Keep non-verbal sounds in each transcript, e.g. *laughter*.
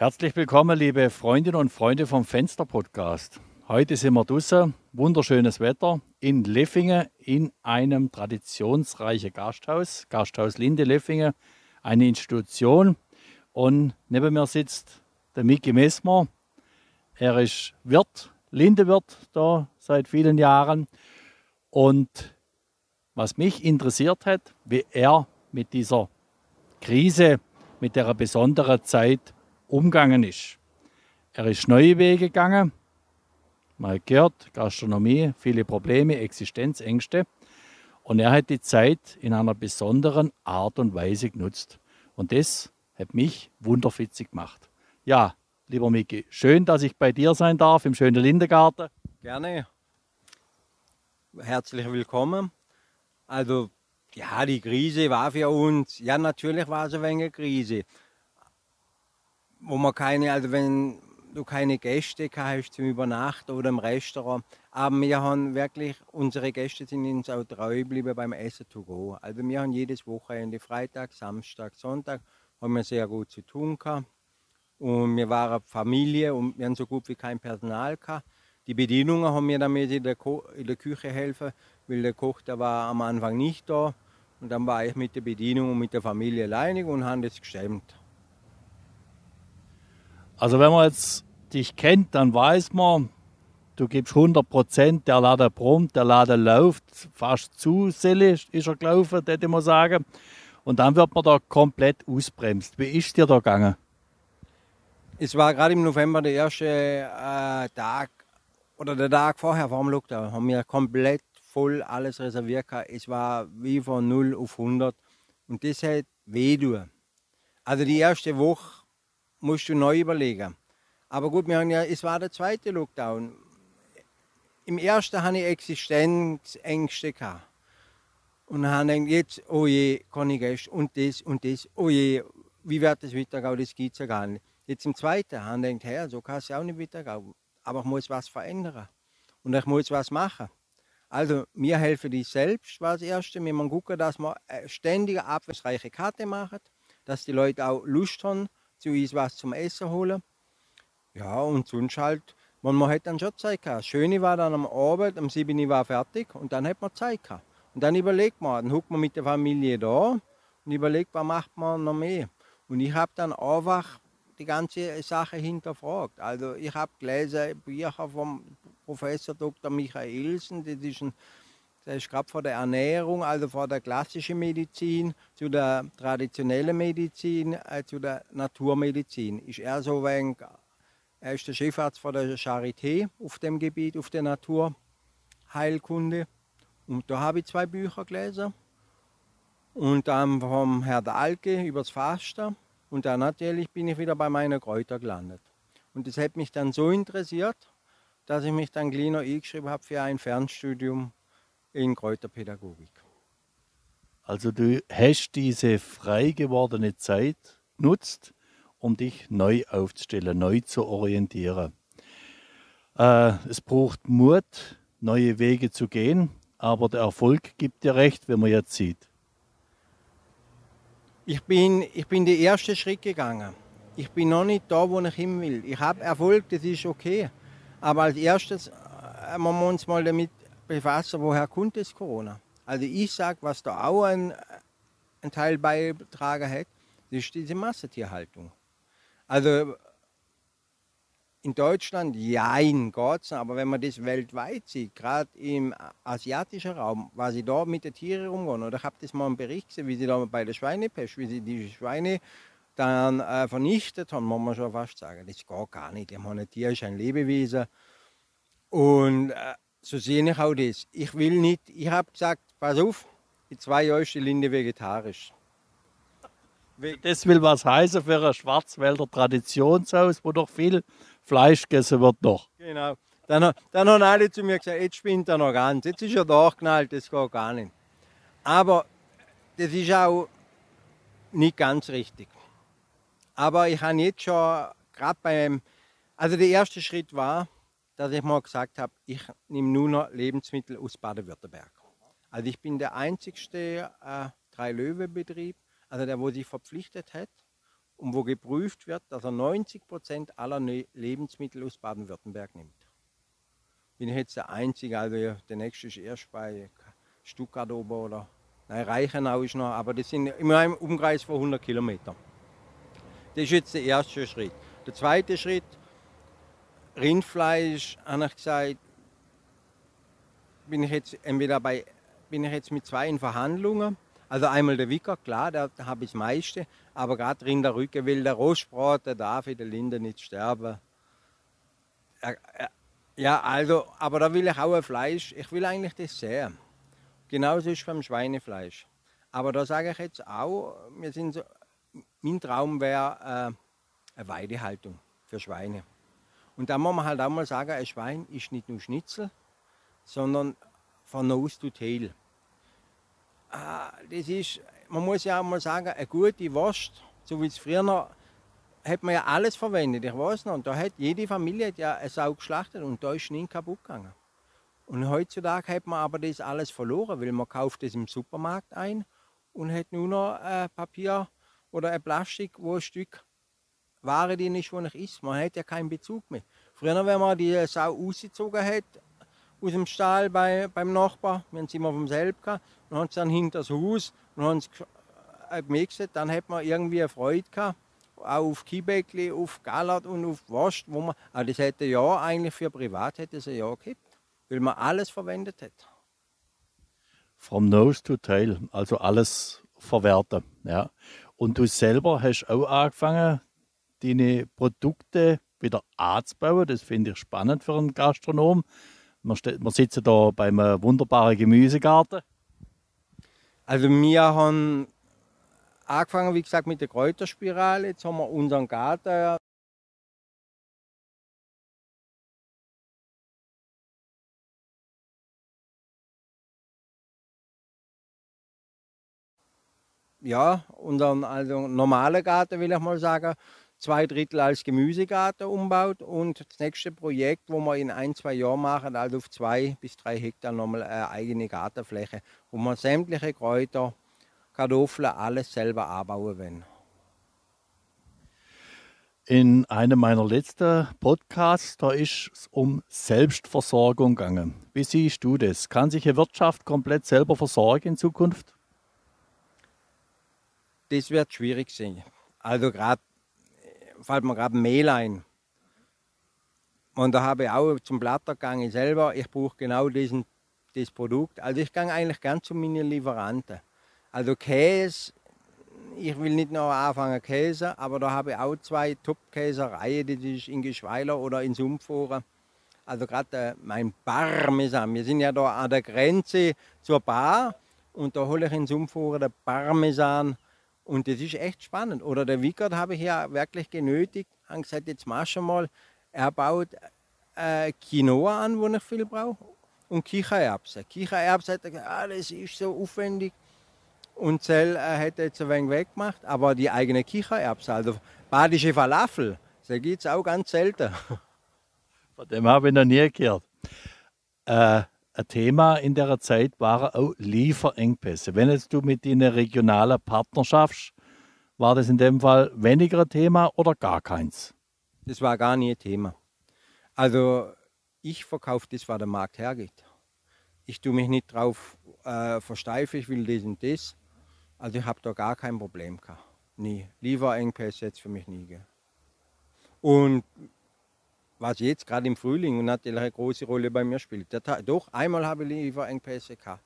Herzlich willkommen, liebe Freundinnen und Freunde vom Fenster Podcast. Heute sind wir draußen, wunderschönes Wetter in Leffingen in einem traditionsreichen Gasthaus, Gasthaus Linde Leffingen, eine Institution. Und neben mir sitzt der Miki Messmer. Er ist Wirt, Lindewirt da seit vielen Jahren. Und was mich interessiert hat, wie er mit dieser Krise, mit der besonderen Zeit umgegangen ist. Er ist neue Wege gegangen. Man gehört, Gastronomie, viele Probleme, Existenzängste. Und er hat die Zeit in einer besonderen Art und Weise genutzt. Und das hat mich wunderfitzig gemacht. Ja, lieber Miki, schön, dass ich bei dir sein darf im schönen Lindengarten. Gerne. Herzlich willkommen. Also, ja, die Krise war für uns, ja, natürlich war es ein wenig eine Krise wo man keine, also wenn du keine Gäste hast zum Übernachten oder im Restaurant, aber wir haben wirklich, unsere Gäste sind uns auch treu geblieben beim Essen to go. Also wir haben jedes Wochenende, Freitag, Samstag, Sonntag, haben wir sehr gut zu tun gehabt. Und wir waren Familie und wir haben so gut wie kein Personal gehabt. Die Bedienungen haben mir damit in der, in der Küche helfen, weil der Koch, der war am Anfang nicht da. Und dann war ich mit der Bedienung und mit der Familie alleinig und haben das gestemmt. Also wenn man jetzt dich kennt, dann weiß man, du gibst 100 Prozent, der Laden brummt, der Laden läuft, fast zu ist er gelaufen, ich mal sagen. Und dann wird man da komplett ausbremst. Wie ist dir da gegangen? Es war gerade im November der erste äh, Tag oder der Tag vorher vor dem Lockdown, haben wir komplett voll alles reserviert. Es war wie von 0 auf 100 und das hat weh Also die erste Woche musst du neu überlegen. Aber gut, wir haben ja, es war der zweite Lockdown. Im ersten hatte ich Existenzängste. Gehabt. Und dann habe ich gedacht, jetzt, oh je, kann ich gestern und das und das, oh je, wie wird das weitergehen, das geht ja gar nicht. Jetzt im zweiten habe ich gedacht, so kann es ja auch nicht weitergehen. Aber ich muss was verändern. Und ich muss was machen. Also, wir helfen dich selbst, war das Erste. Wir müssen gucken, dass wir ständige, abwechslungsreiche Karte machen, dass die Leute auch Lust haben, zu uns was zum Essen holen. Ja, und sonst halt, man, hat dann schon Zeit gehabt. Das Schöne war dann am Abend, um 7 Uhr war fertig und dann hat man Zeit gehabt. Und dann überlegt man, dann huckt man mit der Familie da und überlegt, was macht man noch mehr. Und ich habe dann einfach die ganze Sache hinterfragt. Also ich habe gelesen Bücher vom Professor Dr. Michaelsen, das ist ein das ist gerade von der Ernährung, also von der klassischen Medizin zu der traditionellen Medizin, äh, zu der Naturmedizin. Ist er so ein, er ist der Chefarzt von der Charité auf dem Gebiet, auf der Naturheilkunde. Und da habe ich zwei Bücher gelesen. Und dann vom Herrn Dahlke über das Fasten. Und dann natürlich bin ich wieder bei meinen Kräutern gelandet. Und das hat mich dann so interessiert, dass ich mich dann gleich noch eingeschrieben habe für ein Fernstudium in Kräuterpädagogik. Also du hast diese frei gewordene Zeit nutzt, um dich neu aufzustellen, neu zu orientieren. Äh, es braucht Mut, neue Wege zu gehen, aber der Erfolg gibt dir recht, wenn man jetzt sieht. Ich bin, ich bin den ersten Schritt gegangen. Ich bin noch nicht da, wo ich hin will. Ich habe Erfolg, das ist okay. Aber als erstes äh, man muss uns mal damit befassen, woher kommt das Corona? Also ich sage, was da auch ein, ein Teil beigetragen hat, ist diese Massentierhaltung. Also in Deutschland, ja, in Gott, aber wenn man das weltweit sieht, gerade im asiatischen Raum, was sie da mit den Tieren umgehen, oder ich habe das mal einen Bericht gesehen, wie sie da bei der Schweinepest, wie sie die Schweine dann äh, vernichtet haben, muss man schon fast sagen, das geht gar nicht. Ich meine, ein Tier ist ein Lebewesen und äh, so sehe ich auch das. Ich will nicht, ich habe gesagt, pass auf, in zwei Jahren ist die Linde vegetarisch. Das will was heißen für ein Schwarzwälder Traditionshaus, wo doch viel Fleisch gegessen wird noch. Genau. Dann, dann haben alle zu mir gesagt, jetzt spinnt er noch ganz. Jetzt ist er durchgeknallt, das geht gar nicht. Aber das ist auch nicht ganz richtig. Aber ich habe jetzt schon, gerade beim, also der erste Schritt war, dass ich mal gesagt habe, ich nehme nur noch Lebensmittel aus Baden-Württemberg. Also ich bin der einzigste äh, Drei-Löwe-Betrieb, also der, wo sich verpflichtet hat und wo geprüft wird, dass er 90 Prozent aller ne Lebensmittel aus Baden-Württemberg nimmt. Bin ich jetzt der Einzige, also der nächste ist erst bei Stuttgart oben oder nein, Reichenau ist noch, aber das sind immer im Umkreis von 100 Kilometern. Das ist jetzt der erste Schritt. Der zweite Schritt, Rindfleisch, habe ich gesagt, bin ich jetzt entweder bei, bin ich jetzt mit zwei in Verhandlungen. Also einmal der Wicker, klar, da habe ich das meiste, aber gerade Rinderrücken will der Rostbrot, der darf in der Linde nicht sterben. Ja, also, aber da will ich auch ein Fleisch, ich will eigentlich das sehr. Genauso ist beim Schweinefleisch. Aber da sage ich jetzt auch, wir sind so, mein Traum wäre äh, eine Weidehaltung für Schweine. Und da muss man halt auch mal sagen, ein Schwein ist nicht nur Schnitzel, sondern von Nose to Tail. Ah, das ist, man muss ja auch mal sagen, eine gute Wurst, so wie es früher noch, hat man ja alles verwendet. Ich weiß noch, und da hat jede Familie hat ja eine Sau geschlachtet und da ist nie kaputt gegangen. Und heutzutage hat man aber das alles verloren, weil man kauft das im Supermarkt ein und hat nur noch äh, Papier oder ein Plastik, wo ein Stück Ware drin ist, wo ich isst. Man hat ja keinen Bezug mehr. Früher, wenn man die Sau ausgezogen hat, aus dem Stall bei, beim Nachbar, wir haben sie immer vom selben gehabt, und haben sie dann hinter das Haus und haben äh, gemixt, dann hat man irgendwie eine Freude gehabt, auch auf Kibäckli, auf Gallert und auf Wurst, wo man, also das hätte ja eigentlich für privat hätte es ein Jahr gehabt, weil man alles verwendet hat. From nose to tail, also alles verwerten, ja. Und du selber hast auch angefangen, deine Produkte wieder anzubauen. Das finde ich spannend für einen Gastronom. Wir, wir sitzen da beim wunderbaren Gemüsegarten. Also wir haben angefangen, wie gesagt, mit der Kräuterspirale. Jetzt haben wir unseren Garten ja, unseren also normalen Garten, will ich mal sagen, zwei Drittel als Gemüsegarten umbaut und das nächste Projekt, wo wir in ein, zwei Jahren machen, also auf zwei bis drei Hektar nochmal eine eigene Gartenfläche, wo wir sämtliche Kräuter, Kartoffeln, alles selber anbauen wollen. In einem meiner letzten Podcasts, da ist es um Selbstversorgung gegangen. Wie siehst du das? Kann sich eine Wirtschaft komplett selber versorgen in Zukunft? Das wird schwierig sein. Also gerade fällt mir gerade Mehl ein. Und da habe ich auch zum Blattergang selber, ich brauche genau diesen, das Produkt. Also ich gehe eigentlich ganz zu meinen Lieferanten. Also Käse, ich will nicht noch anfangen Käse, aber da habe ich auch zwei Top-Käsereien, die ist in Geschweiler oder in Sumpfhoren. Also gerade äh, mein Parmesan. Wir sind ja da an der Grenze zur Bar und da hole ich in Sumpfhoren den Parmesan und das ist echt spannend. Oder der Wickert habe ich ja wirklich genötigt, haben gesagt, jetzt mach schon mal. Er baut äh, Quinoa an, wo ich viel brauche, und Kichererbsen. Kichererbsen hat er gesagt, ah, das ist so aufwendig. Und Zell äh, hat jetzt ein wenig weggemacht, aber die eigene Kichererbsen, also badische Falafel, das gibt es auch ganz selten. Von dem habe ich noch nie gehört. Äh, ein Thema in der Zeit waren auch Lieferengpässe. Wenn jetzt du mit deinen regionalen Partnern schaffst, war das in dem Fall weniger Thema oder gar keins? Das war gar nie Thema. Also ich verkaufe das, was der Markt hergeht. Ich tue mich nicht darauf äh, versteifen, ich will das und das. Also ich habe da gar kein Problem gehabt. Nie. Lieferengpässe jetzt für mich nie. Gell. Und was jetzt gerade im Frühling natürlich eine große Rolle bei mir spielt. Doch, einmal habe ich Lieferengpässe gehabt.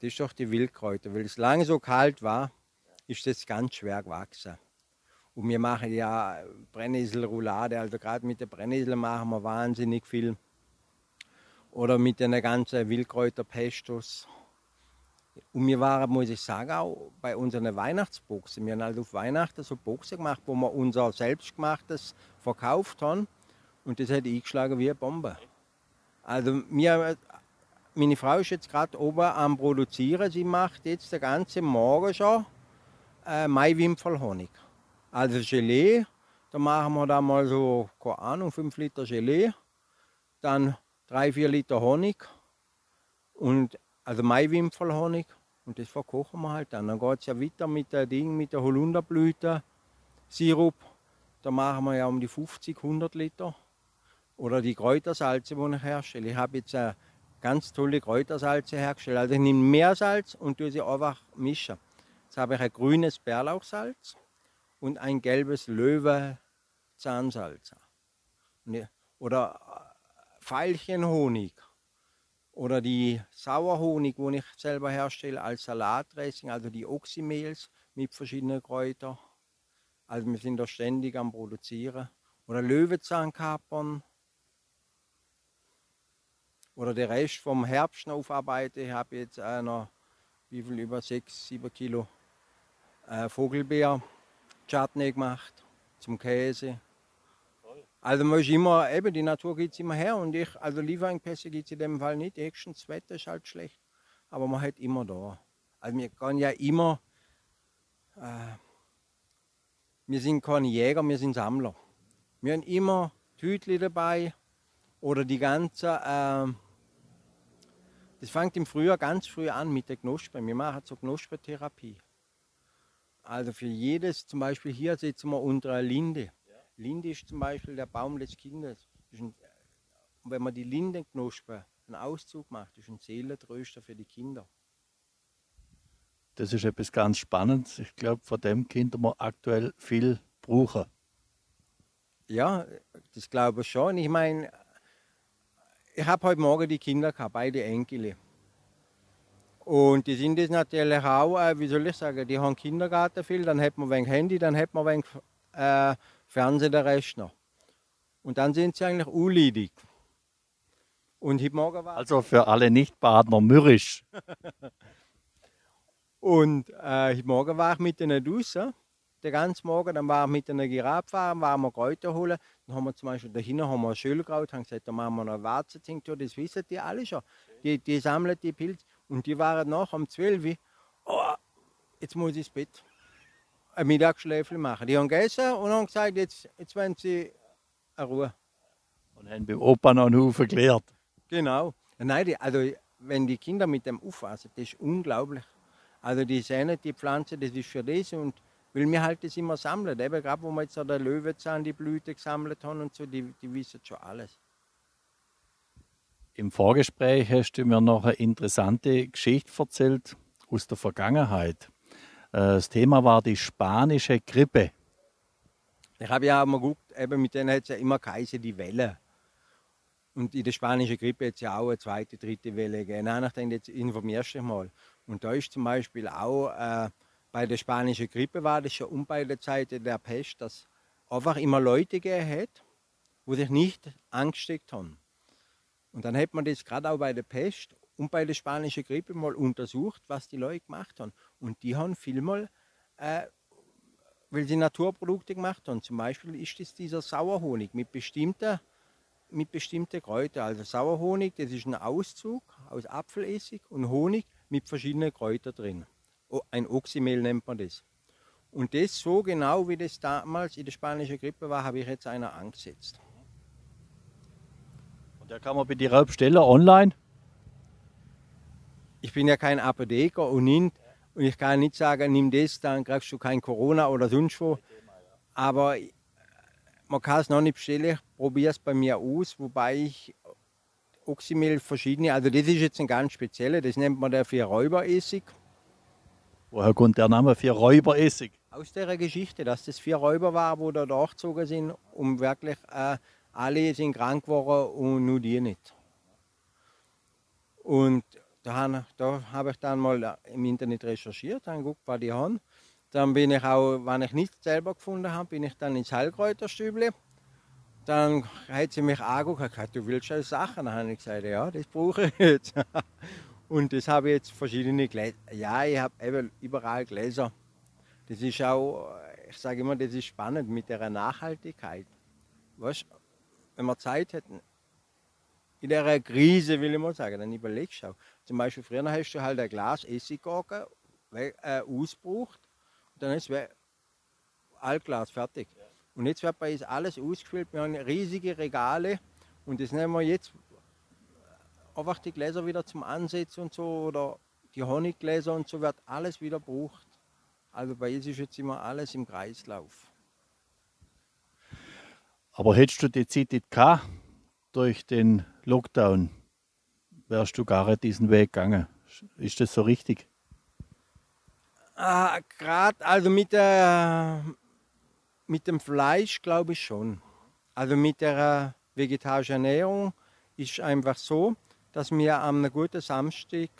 Das ist doch die Wildkräuter. Weil es lange so kalt war, ist das ganz schwer gewachsen. Und wir machen ja Brennnesselroulade, also gerade mit der Brennnessel machen wir wahnsinnig viel. Oder mit den ganzen Wildkräuterpestos. Und wir waren, muss ich sagen, auch bei unseren Weihnachtsboxen. Wir haben halt auf Weihnachten so Boxen gemacht, wo wir unser selbstgemachtes verkauft haben. Und das hat eingeschlagen wie eine Bombe. Also mir, meine Frau ist jetzt gerade oben am Produzieren. Sie macht jetzt den ganzen Morgen schon äh, Maiwimpfelhonig. Also Gelee, da machen wir da mal so, keine Ahnung, 5 Liter Gelee, dann 3, 4 Liter Honig und also Maiwimpfelhonig und das verkochen wir halt dann. Dann geht es ja weiter mit der Ding, mit der Holunderblüte, Sirup. Da machen wir ja um die 50, 100 Liter. Oder die Kräutersalze, die ich herstelle. Ich habe jetzt eine ganz tolle Kräutersalze hergestellt. Also ich nehme Meersalz und tue sie einfach mischen. Jetzt habe ich ein grünes Bärlauchsalz und ein gelbes Löwe-Zahnsalz. Oder Veilchenhonig oder die Sauerhonig, wo ich selber herstelle als Salatdressing, also die Oxymehls mit verschiedenen Kräutern. Also wir sind da ständig am Produzieren. Oder Löwenzahnkapern. Oder der Rest vom Herbst noch aufarbeiten. Ich habe jetzt einer, wie viel, über 6, 7 Kilo äh, Vogelbeer-Chutney gemacht zum Käse. Also man ist immer, eben die Natur geht es immer her und ich, also Lieferengpässe gibt es in dem Fall nicht. Höchstens das Wetter ist halt schlecht, aber man hat immer da. Also wir können ja immer, äh, wir sind keine Jäger, wir sind Sammler. Wir haben immer Tütli dabei oder die ganze, äh, das fängt im Frühjahr ganz früh an mit der Knospe. Wir machen so Knospentherapie. Also für jedes, zum Beispiel hier sitzen wir unter einer Linde. Linde ist zum Beispiel der Baum des Kindes. Ein, wenn man die Lindenknospe einen Auszug macht, ist ein Seelentröster für die Kinder. Das ist etwas ganz Spannendes. Ich glaube, von dem Kindern wir aktuell viel brauchen. Ja, das glaube ich schon. Ich meine, ich habe heute Morgen die Kinder gehabt, beide Enkel. Und die sind jetzt natürlich auch, wie soll ich sagen, die haben Kindergarten viel, dann hat man ein Handy, dann hat man ein äh, Fernsehen, der Rest noch. Und dann sind sie eigentlich unleidig. Und heute Morgen war Also für alle Nicht-Badner mürrisch. *laughs* und äh, heute Morgen war ich mit ihnen draußen, den ganzen Morgen. Dann war ich mit einer Giraffe fahren, waren wir Kräuter holen. Dann haben wir zum Beispiel dahinter haben wir Schölkraut, haben gesagt, da machen wir noch eine Warzentinktur, das wissen die alle schon. Die, die sammeln die Pilze. Und die waren nach um 12 Uhr, oh, jetzt muss ich ins Bett ein Mittagsschläfchen machen. Die haben gegessen und haben gesagt, jetzt, jetzt wollen sie eine Ruhe. Und haben beim Opa noch einen Haufen gelehrt. Genau. Nein, die, also wenn die Kinder mit dem aufpassen, das ist unglaublich. Also die sehen die Pflanze, das ist für das und weil wir halt das immer sammeln. Eben gerade wo wir jetzt an der Löwenzahn die Blüte gesammelt haben und so, die, die wissen schon alles. Im Vorgespräch hast du mir noch eine interessante Geschichte erzählt aus der Vergangenheit. Äh, das Thema war die spanische Grippe. Ich habe ja auch mal geguckt, eben mit denen hat es ja immer geheißen, die Welle. Und in der spanischen Grippe hat es ja auch eine zweite, dritte Welle gegeben. Nein, nachdem jetzt informierst du dich mal. Und da ist zum Beispiel auch äh, bei der spanischen Grippe war das schon um bei der Zeit der Pest, dass einfach immer Leute gegeben hat, die sich nicht angesteckt haben. Und dann hat man das gerade auch bei der Pest und bei der spanischen Grippe mal untersucht, was die Leute gemacht haben. Und die haben vielmal, äh, weil sie Naturprodukte gemacht haben. Zum Beispiel ist es dieser Sauerhonig mit bestimmten, mit bestimmten Kräutern. Also Sauerhonig, das ist ein Auszug aus Apfelessig und Honig mit verschiedenen Kräutern drin. Ein Oxymehl nennt man das. Und das so genau wie das damals in der spanischen Grippe war, habe ich jetzt einer angesetzt. Und da kann man bei dir bestellen online? ich bin ja kein Apotheker und, nicht, und ich kann nicht sagen, nimm das, dann kriegst du kein Corona oder sonst wo. Aber man kann es noch nicht bestellen, ich probiere es bei mir aus, wobei ich Oxymel verschiedene, also das ist jetzt ein ganz spezieller, das nennt man der vier Räuberessig. Woher kommt der Name vier Räuberessig? Aus der Geschichte, dass das vier Räuber war, wo da durchgezogen sind, um wirklich äh, alle sind krank geworden und nur die nicht. Und da, da habe ich dann mal im Internet recherchiert, dann geguckt, was die haben. Dann bin ich auch, wenn ich nichts selber gefunden habe, bin ich dann ins Heilkräuterstüble. Dann hat sie mich angeguckt und gesagt, du willst schon Sachen. Dann habe ich gesagt, ja, das brauche ich jetzt. *laughs* und das habe ich jetzt verschiedene Gläser. Ja, ich habe eben überall Gläser. Das ist auch, ich sage immer, das ist spannend mit der Nachhaltigkeit. Weißt, wenn wir Zeit hätten, in der Krise, will ich mal sagen, dann überlegst du auch. Zum Beispiel früher hast du halt ein Glas Essiggurke äh, ausgebraucht und dann ist Altglas, fertig. Und jetzt wird bei uns alles ausgefüllt. Wir haben riesige Regale und das nehmen wir jetzt einfach die Gläser wieder zum Ansetzen und so oder die Honiggläser und so wird alles wieder gebraucht. Also bei uns ist jetzt immer alles im Kreislauf. Aber hättest du die Zeit nicht gehabt, durch den Lockdown, wärst du gar nicht diesen Weg gegangen. Ist das so richtig? Ah, Gerade also mit, der, mit dem Fleisch glaube ich schon. Also mit der vegetarischen Ernährung ist einfach so, dass wir am guten Samstag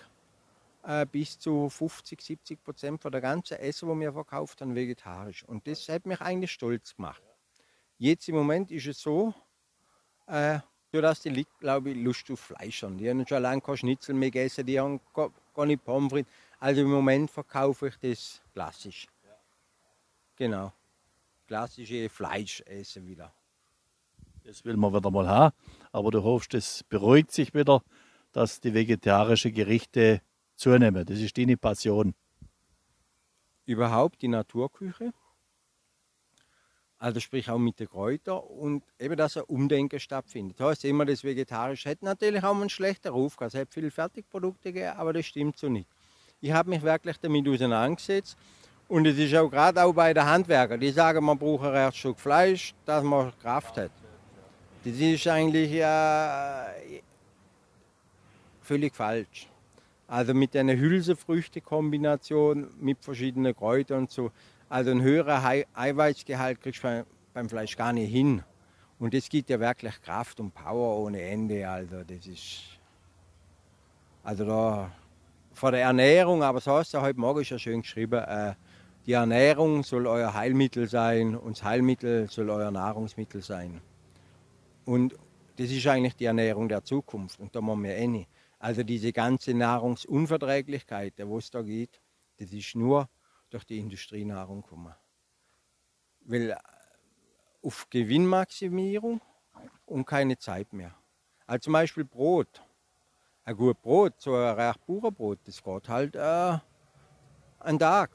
äh, bis zu 50, 70 Prozent von der ganzen Essen, die wir verkauft haben, vegetarisch. Und das hat mich eigentlich stolz gemacht. Jetzt im Moment ist es so, äh, dass die glaube ich, Lust auf Fleisch haben. Die haben schon lange kein Schnitzel mehr gegessen, die haben gar nicht Pommes frites. Also im Moment verkaufe ich das klassisch. Genau. Klassische Fleisch essen wieder. Das will man wieder mal haben. Aber du hoffst, es beruhigt sich wieder, dass die vegetarischen Gerichte zunehmen. Das ist deine Passion. Überhaupt die Naturküche. Also sprich auch mit den Kräutern und eben, dass ein Umdenken stattfindet. Das heißt, immer das Vegetarische hat natürlich auch einen schlechten Ruf. Es hat viele Fertigprodukte gegeben, aber das stimmt so nicht. Ich habe mich wirklich damit auseinandergesetzt und es ist auch gerade auch bei den Handwerkern, die sagen, man braucht ein Stück Fleisch, dass man Kraft hat. Das ist eigentlich äh, völlig falsch. Also mit einer Hülsenfrüchte-Kombination mit verschiedenen Kräutern und so. Also ein höherer Eiweißgehalt kriegst du beim Fleisch gar nicht hin. Und das gibt ja wirklich Kraft und Power ohne Ende. Also das ist. Also da von der Ernährung, aber so hast du heute Morgen ja schön geschrieben, äh, die Ernährung soll euer Heilmittel sein und das Heilmittel soll euer Nahrungsmittel sein. Und das ist eigentlich die Ernährung der Zukunft und da machen wir eh nicht. Also diese ganze Nahrungsunverträglichkeit, wo es da geht, das ist nur durch die Industrienahrung gekommen. Weil äh, auf Gewinnmaximierung und keine Zeit mehr. Also zum Beispiel Brot. Ein gutes Brot, so ein recht Bauernbrot, das geht halt äh, einen Tag,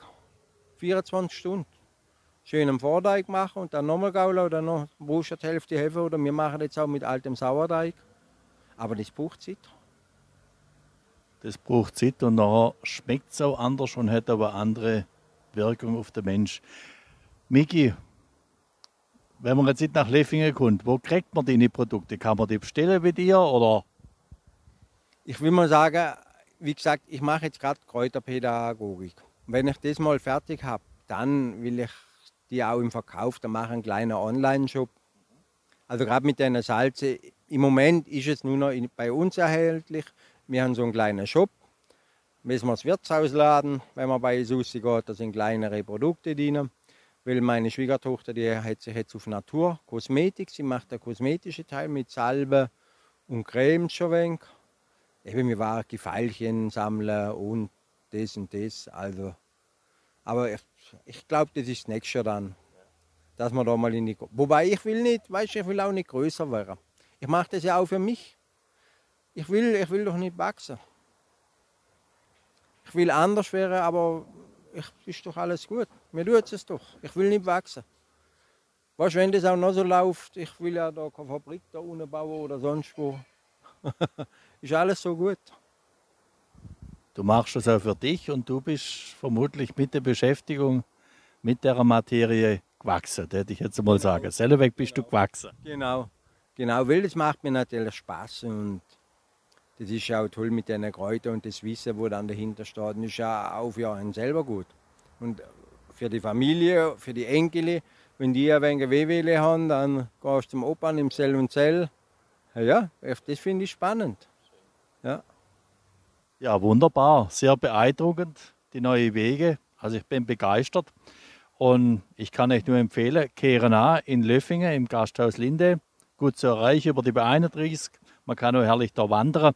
24 Stunden. Schön am Vorteig machen und dann nochmal gaulen oder noch du die Hälfte helfen oder wir machen jetzt auch mit altem Sauerteig. Aber das braucht Zeit. Das braucht Zeit und nachher schmeckt es auch anders und hat aber andere Wirkung auf den Mensch. Miki, wenn man jetzt nicht nach Leffingen kommt, wo kriegt man deine Produkte? Kann man die bestellen bei dir oder? Ich will mal sagen, wie gesagt, ich mache jetzt gerade Kräuterpädagogik. Wenn ich das mal fertig habe, dann will ich die auch im Verkauf, dann mache ich einen kleinen Online-Shop. Also gerade mit den Salze, im Moment ist es nur noch bei uns erhältlich. Wir haben so einen kleinen Shop. Müssen wir das Wirtshaus laden, wenn man bei Susi geht, da sind kleinere Produkte drin. Weil meine Schwiegertochter, die hat sich jetzt auf Natur, Kosmetik, sie macht den kosmetischen Teil mit Salbe und Creme schon wenig. Eben, wir waren Gefeilchen sammeln und das und das. Also, aber ich, ich glaube, das ist das nächste dann. Dass man da mal in die. Wobei ich will nicht, weißt ich will auch nicht größer werden. Ich mache das ja auch für mich. Ich will, ich will doch nicht wachsen. Ich will anders werden, aber ich, ist doch alles gut. Mir tut es doch. Ich will nicht wachsen. Weißt wenn das auch noch so läuft, ich will ja da keine Fabrik da unten bauen oder sonst wo. *laughs* ist alles so gut. Du machst das auch für dich und du bist vermutlich mit der Beschäftigung mit der Materie gewachsen, hätte ich jetzt mal sagen. Selber bist du gewachsen. Genau, genau, weil das macht mir natürlich Spaß und das ist ja auch toll mit den Kräutern und das Wissen, wo dann dahinter steht. Das ist auch für einen selber gut. Und für die Familie, für die Enkel, wenn die ein wenig Wehwehle haben, dann gehst du zum Opern im Zell und Zell. Ja, das finde ich spannend. Ja. ja, wunderbar. Sehr beeindruckend, die neuen Wege. Also ich bin begeistert. Und ich kann euch nur empfehlen, kehren an in Löffingen im Gasthaus Linde. Gut zu erreichen über die B31 man kann auch herrlich da wandern.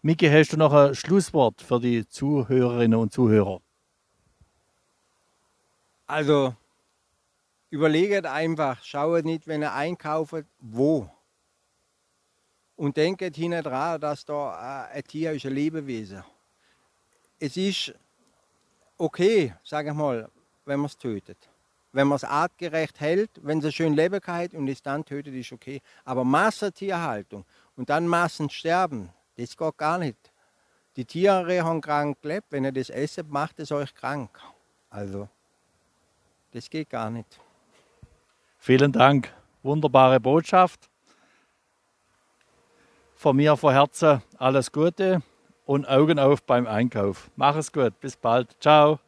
Miki, hast du noch ein Schlusswort für die Zuhörerinnen und Zuhörer? Also, überlegt einfach, schaut nicht, wenn ihr einkauft, wo. Und denkt hinten dran, dass da ein Tier ist, ein Lebewesen. Es ist okay, sage ich mal, wenn man es tötet. wenn man es artgerecht hält, wenn sie schön leben kann und es dann tötet, ist okay. Aber Massentierhaltung und dann Massensterben, das geht gar nicht. Die Tiere haben krank gelebt, wenn ihr das esst, macht es euch krank. Also, das geht gar nicht. Vielen Dank. Wunderbare Botschaft. Von mir von Herzen alles Gute und Augen auf beim Einkauf. Mach es gut. Bis bald. Ciao.